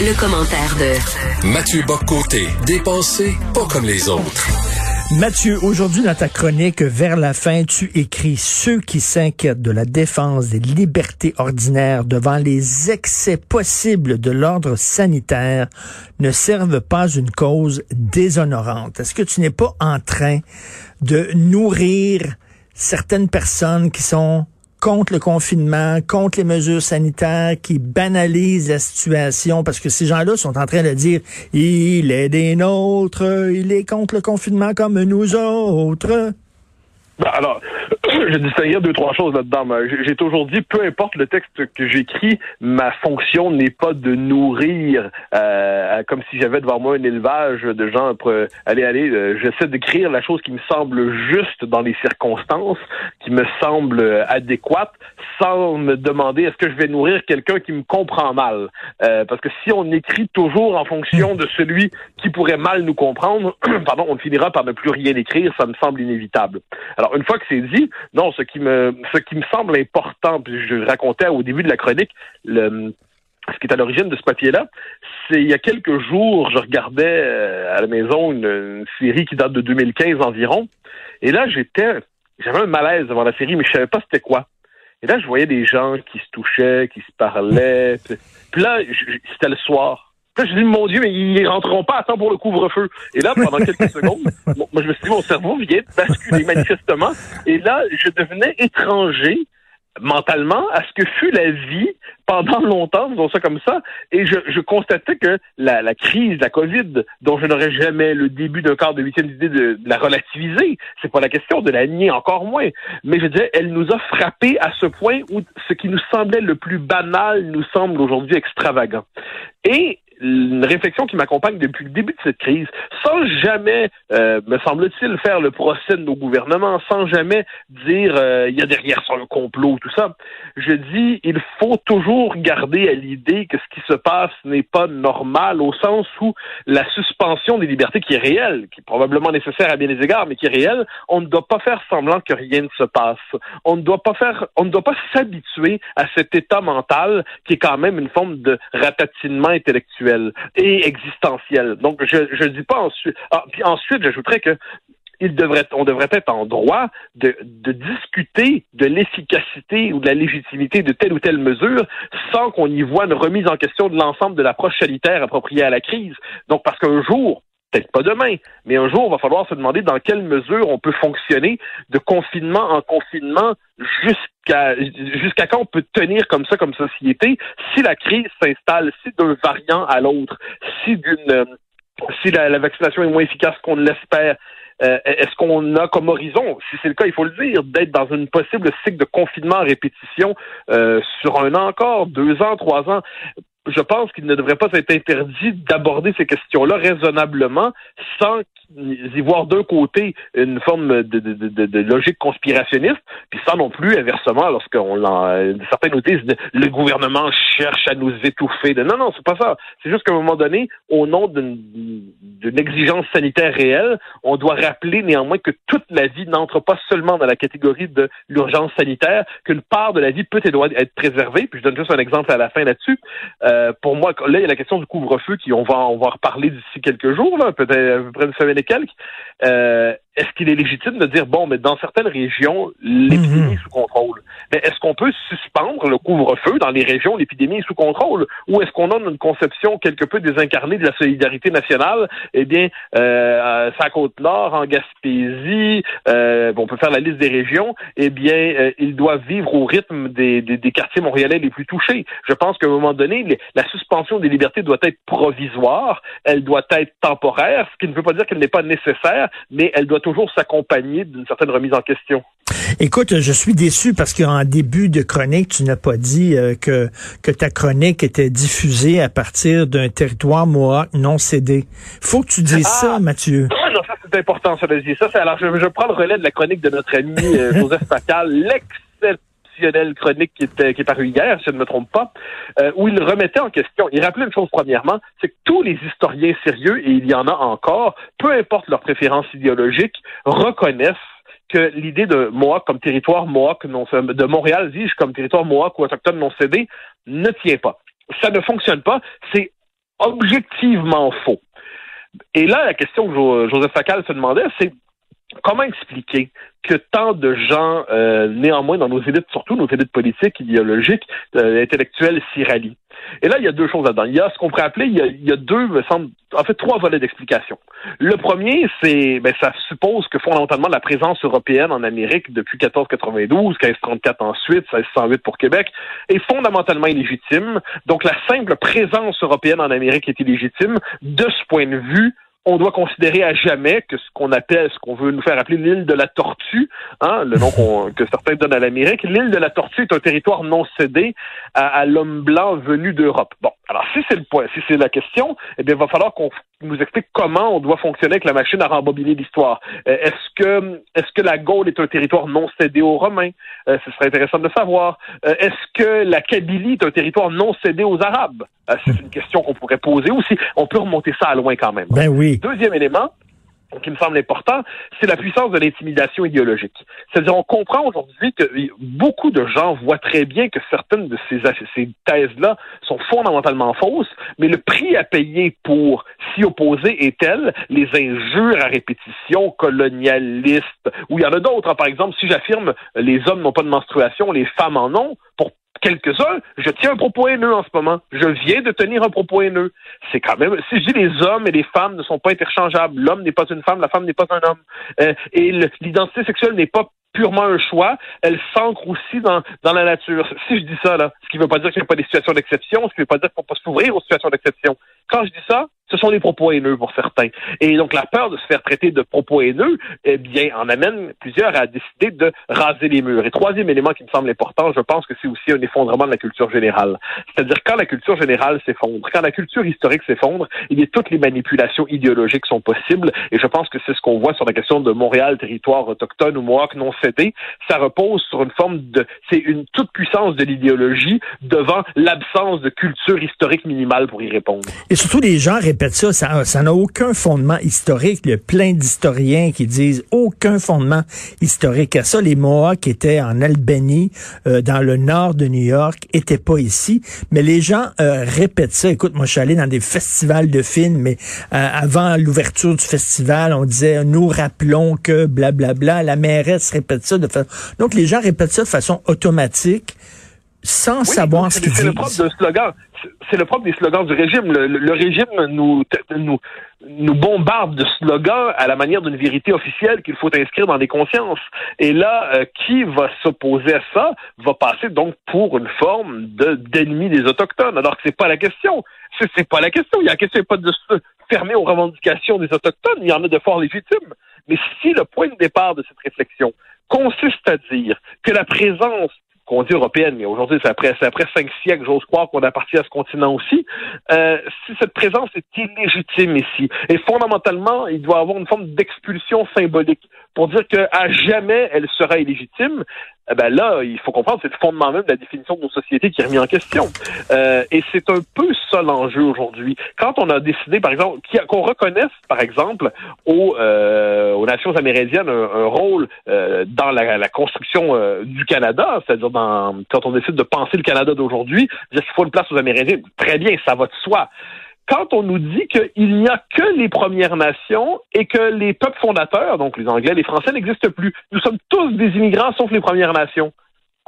Le, commentaire de Mathieu Boccoté, dépensé pas comme les autres. Mathieu, aujourd'hui dans ta chronique Vers la fin, tu écris Ceux qui s'inquiètent de la défense des libertés ordinaires devant les excès possibles de l'ordre sanitaire ne servent pas une cause déshonorante. Est-ce que tu n'es pas en train de nourrir certaines personnes qui sont contre le confinement, contre les mesures sanitaires, qui banalisent la situation, parce que ces gens-là sont en train de dire, il est des nôtres, il est contre le confinement comme nous autres. Ben, je distinguer deux, trois choses là-dedans. J'ai toujours dit, peu importe le texte que j'écris, ma fonction n'est pas de nourrir euh, comme si j'avais devant moi un élevage de gens. allez, allez, euh, j'essaie d'écrire la chose qui me semble juste dans les circonstances, qui me semble adéquate, sans me demander est-ce que je vais nourrir quelqu'un qui me comprend mal? Euh, parce que si on écrit toujours en fonction de celui qui pourrait mal nous comprendre, pardon, on finira par ne plus rien écrire. Ça me semble inévitable. Alors, une fois que c'est dit, non, ce qui me, ce qui me semble important, puis je racontais au début de la chronique, le, ce qui est à l'origine de ce papier-là, c'est il y a quelques jours, je regardais euh, à la maison une, série qui date de 2015 environ, et là j'étais, j'avais un malaise devant la série, mais je savais pas c'était quoi. Et là, je voyais des gens qui se touchaient, qui se parlaient. Puis là, c'était le soir je dis, mon Dieu, mais ils rentreront pas à temps pour le couvre-feu. Et là, pendant quelques secondes, moi, je me suis dit, mon cerveau vient de basculer manifestement. Et là, je devenais étranger mentalement à ce que fut la vie pendant longtemps, disons ça comme ça, et je, je constatais que la, la, crise, la COVID, dont je n'aurais jamais le début d'un quart de huitième idée de, de, la relativiser, c'est pas la question de la nier encore moins, mais je disais, elle nous a frappé à ce point où ce qui nous semblait le plus banal nous semble aujourd'hui extravagant. Et une réflexion qui m'accompagne depuis le début de cette crise, sans jamais, euh, me semble-t-il, faire le procès de nos gouvernements, sans jamais dire euh, il y a derrière ça un complot, tout ça. Je dis il faut toujours garder à l'idée que ce qui se passe n'est pas normal au sens où la suspension des libertés qui est réelle, qui est probablement nécessaire à bien des égards, mais qui est réelle, on ne doit pas faire semblant que rien ne se passe. On ne doit pas faire, on ne doit pas s'habituer à cet état mental qui est quand même une forme de ratatinement intellectuel et existentielle. Donc, je ne dis pas ensuite. Ah, puis ensuite, j'ajouterais que il devrait, être en droit de, de discuter de l'efficacité ou de la légitimité de telle ou telle mesure sans qu'on y voit une remise en question de l'ensemble de l'approche sanitaire appropriée à la crise. Donc, parce qu'un jour, peut-être pas demain, mais un jour, il va falloir se demander dans quelle mesure on peut fonctionner de confinement en confinement jusqu'à jusqu'à quand on peut tenir comme ça comme société si la crise s'installe, si d'un variant à l'autre, si d'une si la, vaccination est moins efficace qu'on l'espère, euh, est-ce qu'on a comme horizon, si c'est le cas, il faut le dire, d'être dans une possible cycle de confinement à répétition euh, sur un an encore, deux ans, trois ans? Je pense qu'il ne devrait pas être interdit d'aborder ces questions-là raisonnablement sans y voir d'un côté une forme de, logique conspirationniste, puis sans non plus, inversement, lorsqu'on certains nous disent le gouvernement cherche à nous étouffer. Non, non, c'est pas ça. C'est juste qu'à un moment donné, au nom d'une exigence sanitaire réelle, on doit rappeler néanmoins que toute la vie n'entre pas seulement dans la catégorie de l'urgence sanitaire, qu'une part de la vie peut et doit être préservée. Puis je donne juste un exemple à la fin là-dessus. Euh, pour moi, là, il y a la question du couvre-feu qui on va on va reparler d'ici quelques jours, peut-être à peu près une semaine et quelques. Euh, est-ce qu'il est légitime de dire, bon, mais dans certaines régions, l'épidémie est sous contrôle? Mais est-ce qu'on peut suspendre le couvre-feu dans les régions où l'épidémie est sous contrôle? Ou est-ce qu'on a une conception quelque peu désincarnée de la solidarité nationale? Eh bien, euh, à Côte-Nord, en Gaspésie, euh, on peut faire la liste des régions, eh bien, euh, ils doivent vivre au rythme des, des, des, quartiers montréalais les plus touchés. Je pense qu'à un moment donné, la suspension des libertés doit être provisoire, elle doit être temporaire, ce qui ne veut pas dire qu'elle n'est pas nécessaire, mais elle doit toujours s'accompagner d'une certaine remise en question. Écoute, je suis déçu parce qu'en début de chronique, tu n'as pas dit euh, que, que ta chronique était diffusée à partir d'un territoire Mohawk non cédé. Faut que tu dises ah! ça, Mathieu. non, ça c'est important, ça de dire ça. Alors, je, je, prends le relais de la chronique de notre ami euh, Joseph Pacal, chronique qui, était, qui est parue hier, si je ne me trompe pas, euh, où il remettait en question, il rappelait une chose premièrement, c'est que tous les historiens sérieux, et il y en a encore, peu importe leur préférence idéologique, reconnaissent que l'idée de Mohawk comme territoire Mohawk non de Montréal, dis-je, comme territoire Mohawk ou autochtone non cédé, ne tient pas. Ça ne fonctionne pas. C'est objectivement faux. Et là, la question que Joseph Facal se demandait, c'est comment expliquer que tant de gens, euh, néanmoins, dans nos élites, surtout nos élites politiques, idéologiques, euh, intellectuelles, s'y rallient? Et là, il y a deux choses là-dedans. Il y a ce qu'on pourrait appeler, il y a, deux, me semble, en fait, trois volets d'explication. Le premier, c'est, ben, ça suppose que fondamentalement, la présence européenne en Amérique depuis 1492, 1534 ensuite, 1608 pour Québec, est fondamentalement illégitime. Donc, la simple présence européenne en Amérique est illégitime. De ce point de vue, on doit considérer à jamais que ce qu'on appelle, ce qu'on veut nous faire appeler l'île de la Tortue, hein, le nom que certains donnent à l'Amérique, l'île de la Tortue est un territoire non cédé à, l'homme blanc venu d'Europe. Bon, alors si c'est le point, si c'est la question, eh bien, il va falloir qu'on nous explique comment on doit fonctionner avec la machine à rembobiner l'histoire. Euh, est-ce que est-ce que la Gaule est un territoire non cédé aux Romains? Euh, Ce serait intéressant de le savoir. Euh, est-ce que la Kabylie est un territoire non cédé aux Arabes? C'est une question qu'on pourrait poser aussi. On peut remonter ça à loin quand même. Ben oui. Deuxième élément, qui me semble important, c'est la puissance de l'intimidation idéologique. C'est-à-dire, on comprend aujourd'hui que beaucoup de gens voient très bien que certaines de ces, thèses-là sont fondamentalement fausses, mais le prix à payer pour s'y opposer est tel, les injures à répétition colonialistes, ou il y en a d'autres. Hein. Par exemple, si j'affirme les hommes n'ont pas de menstruation, les femmes en ont, pour quelques-uns, je tiens un propos haineux en ce moment. Je viens de tenir un propos haineux. C'est quand même, si je dis les hommes et les femmes ne sont pas interchangeables, l'homme n'est pas une femme, la femme n'est pas un homme, euh, et l'identité sexuelle n'est pas purement un choix, elle s'ancre aussi dans, dans la nature. Si je dis ça, là, ce qui ne veut pas dire qu'il n'y a pas des situations d'exception, ce qui ne veut pas dire qu'on peut s'ouvrir aux situations d'exception. Quand je dis ça, ce sont des propos haineux pour certains. Et donc la peur de se faire traiter de propos haineux, eh bien, en amène plusieurs à décider de raser les murs. Et troisième élément qui me semble important, je pense que c'est aussi un effondrement de la culture générale. C'est-à-dire quand la culture générale s'effondre, quand la culture historique s'effondre, il y a toutes les manipulations idéologiques sont possibles. Et je pense que c'est ce qu'on voit sur la question de Montréal, territoire autochtone ou Mohawk non cédé. Ça repose sur une forme de, c'est une toute puissance de l'idéologie devant l'absence de culture historique minimale pour y répondre. Et surtout les gens ça, ça n'a aucun fondement historique. Il y a plein d'historiens qui disent aucun fondement historique à ça. Les Mohawks étaient en Albanie, euh, dans le nord de New York, étaient pas ici. Mais les gens euh, répètent ça. Écoute, moi, je suis allé dans des festivals de films, mais euh, avant l'ouverture du festival, on disait, nous rappelons que blablabla, bla, bla. la mairesse répète ça de façon... Donc, les gens répètent ça de façon automatique sans savoir ce qu'ils disent. C'est le propre de slogan. C'est le propre des slogans du régime. Le, régime nous, nous, nous bombarde de slogans à la manière d'une vérité officielle qu'il faut inscrire dans des consciences. Et là, euh, qui va s'opposer à ça va passer donc pour une forme de d'ennemi des autochtones, alors que c'est pas la question. C'est pas la question. Il y a la question pas de se fermer aux revendications des autochtones. Il y en a de fort légitimes. Mais si le point de départ de cette réflexion consiste à dire que la présence qu'on dit européenne, mais aujourd'hui, c'est après, après cinq siècles, j'ose croire qu'on appartient à ce continent aussi. Euh, si cette présence est illégitime ici, et fondamentalement, il doit avoir une forme d'expulsion symbolique pour dire qu'à jamais elle sera illégitime, ben là, il faut comprendre, c'est le fondement même de la définition de nos sociétés qui est remis en question. Euh, et c'est un peu ça l'enjeu aujourd'hui. Quand on a décidé, par exemple, qu'on reconnaisse, par exemple, aux, euh, aux nations amérindiennes un, rôle euh, dans la, la construction euh, du Canada, c'est-à-dire quand on décide de penser le Canada d'aujourd'hui, dire qu'il faut une place aux Amérindiens, très bien, ça va de soi quand on nous dit qu'il n'y a que les Premières Nations et que les peuples fondateurs, donc les Anglais, les Français, n'existent plus. Nous sommes tous des immigrants sauf les Premières Nations.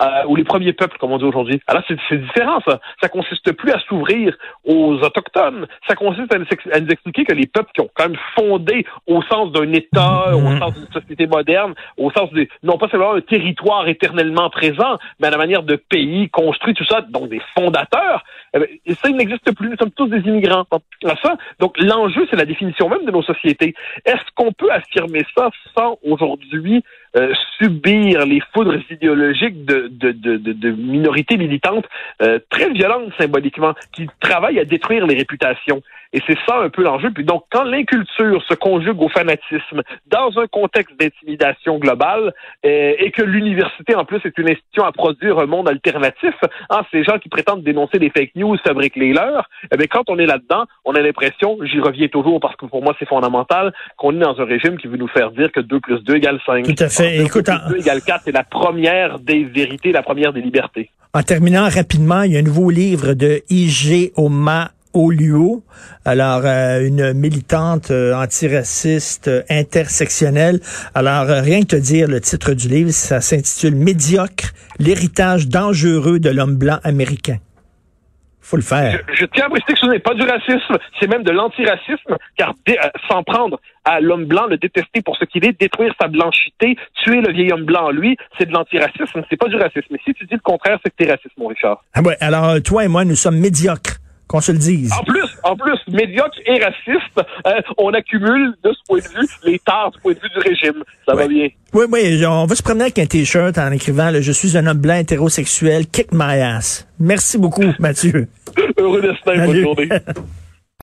Euh, ou les premiers peuples, comme on dit aujourd'hui. Alors c'est différent, ça. Ça consiste plus à s'ouvrir aux autochtones. Ça consiste à nous, expliquer que les peuples qui ont quand même fondé au sens d'un État, au mm-hmm. sens d'une société moderne, au sens de non pas seulement un territoire éternellement présent, mais à la manière de pays construit, tout ça, donc des fondateurs. Eh ben, et ça, il n'existe plus. Nous sommes tous des immigrants. Ça, donc l'enjeu, c'est la définition même de nos sociétés. Est-ce qu'on peut affirmer ça sans aujourd'hui euh, subir les foudres idéologiques de, de, de, de minorités militantes euh, très violentes symboliquement, qui travaillent à détruire les réputations. Et c'est ça un peu l'enjeu. Puis donc, quand l'inculture se conjugue au fanatisme dans un contexte d'intimidation globale euh, et que l'université, en plus, est une institution à produire un monde alternatif, hein, ces gens qui prétendent dénoncer des fake news fabriquent les leurs, eh bien, quand on est là-dedans, on a l'impression, j'y reviens toujours parce que pour moi c'est fondamental, qu'on est dans un régime qui veut nous faire dire que 2 plus 2 égale 5. Tout à fait. Écoute, 2 plus 2 égale 4, c'est la première des vérités, la première des libertés. En terminant rapidement, il y a un nouveau livre de I.G. Oma Oluo, alors euh, une militante euh, antiraciste euh, intersectionnelle. Alors rien que te dire le titre du livre, ça s'intitule Médiocre, l'héritage dangereux de l'homme blanc américain. Faut le faire. Je, tiens à préciser que ce n'est pas du racisme, c'est même de l'antiracisme, car s'en prendre à l'homme blanc, le détester pour ce qu'il est, détruire sa blanchité, tuer le vieil homme blanc en lui, c'est de l'antiracisme, c'est pas du racisme. Mais si tu dis le contraire, c'est que t'es raciste, mon Richard. Ah ouais, alors toi et moi, nous sommes médiocres qu'on se le dise. En plus, en plus, médiocre et raciste, hein, on accumule de ce point de vue les tares du point de vue du régime. Ça va bien. Oui, oui, on va se promener avec un t-shirt en écrivant Je suis un homme blanc hétérosexuel, kick my ass. Merci beaucoup, Mathieu. Heureux destin, bonne journée.